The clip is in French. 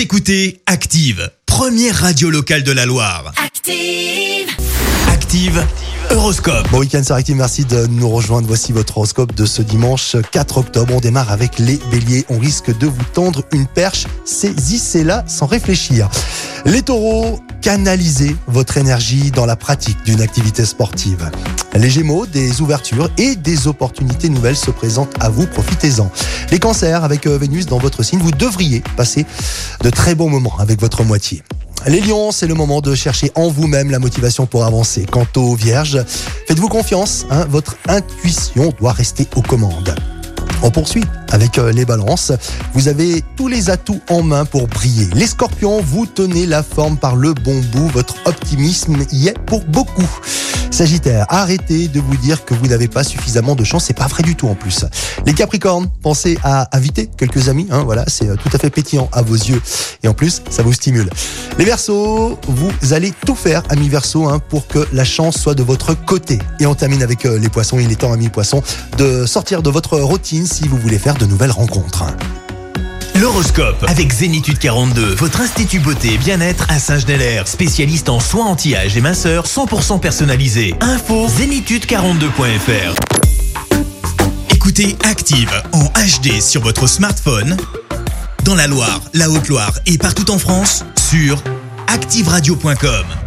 Vous écoutez Active, première radio locale de la Loire. Active. Active, Horoscope. Bon week-end sur Active, merci de nous rejoindre. Voici votre horoscope de ce dimanche 4 octobre. On démarre avec les béliers. On risque de vous tendre une perche. Saisissez-la sans réfléchir. Les taureaux, canalisez votre énergie dans la pratique d'une activité sportive. Les gémeaux, des ouvertures et des opportunités nouvelles se présentent à vous. Profitez-en. Les cancers, avec euh, Vénus dans votre signe, vous devriez passer de très bons moments avec votre moitié. Les lions, c'est le moment de chercher en vous-même la motivation pour avancer. Quant aux vierges, faites-vous confiance, hein, votre intuition doit rester aux commandes. On poursuit avec euh, les balances. Vous avez tous les atouts en main pour briller. Les scorpions, vous tenez la forme par le bon bout. Votre optimisme y est pour beaucoup. Sagittaire, arrêtez de vous dire que vous n'avez pas suffisamment de chance. C'est pas vrai du tout en plus. Les capricornes, pensez à inviter quelques amis. Hein, voilà, c'est euh, tout à fait pétillant à vos yeux. Et en plus, ça vous stimule. Les versos, vous allez tout faire, amis verso, hein, pour que la chance soit de votre côté. Et on termine avec euh, les poissons. Il est temps, amis poissons, de sortir de votre routine si vous voulez faire de nouvelles rencontres. L'horoscope avec Zénitude 42, votre institut beauté et bien-être à Saint-Genélaire, spécialiste en soins anti-âge et minceur 100% personnalisé. Info zénitude42.fr. Écoutez Active en HD sur votre smartphone, dans la Loire, la Haute-Loire et partout en France, sur activeradio.com.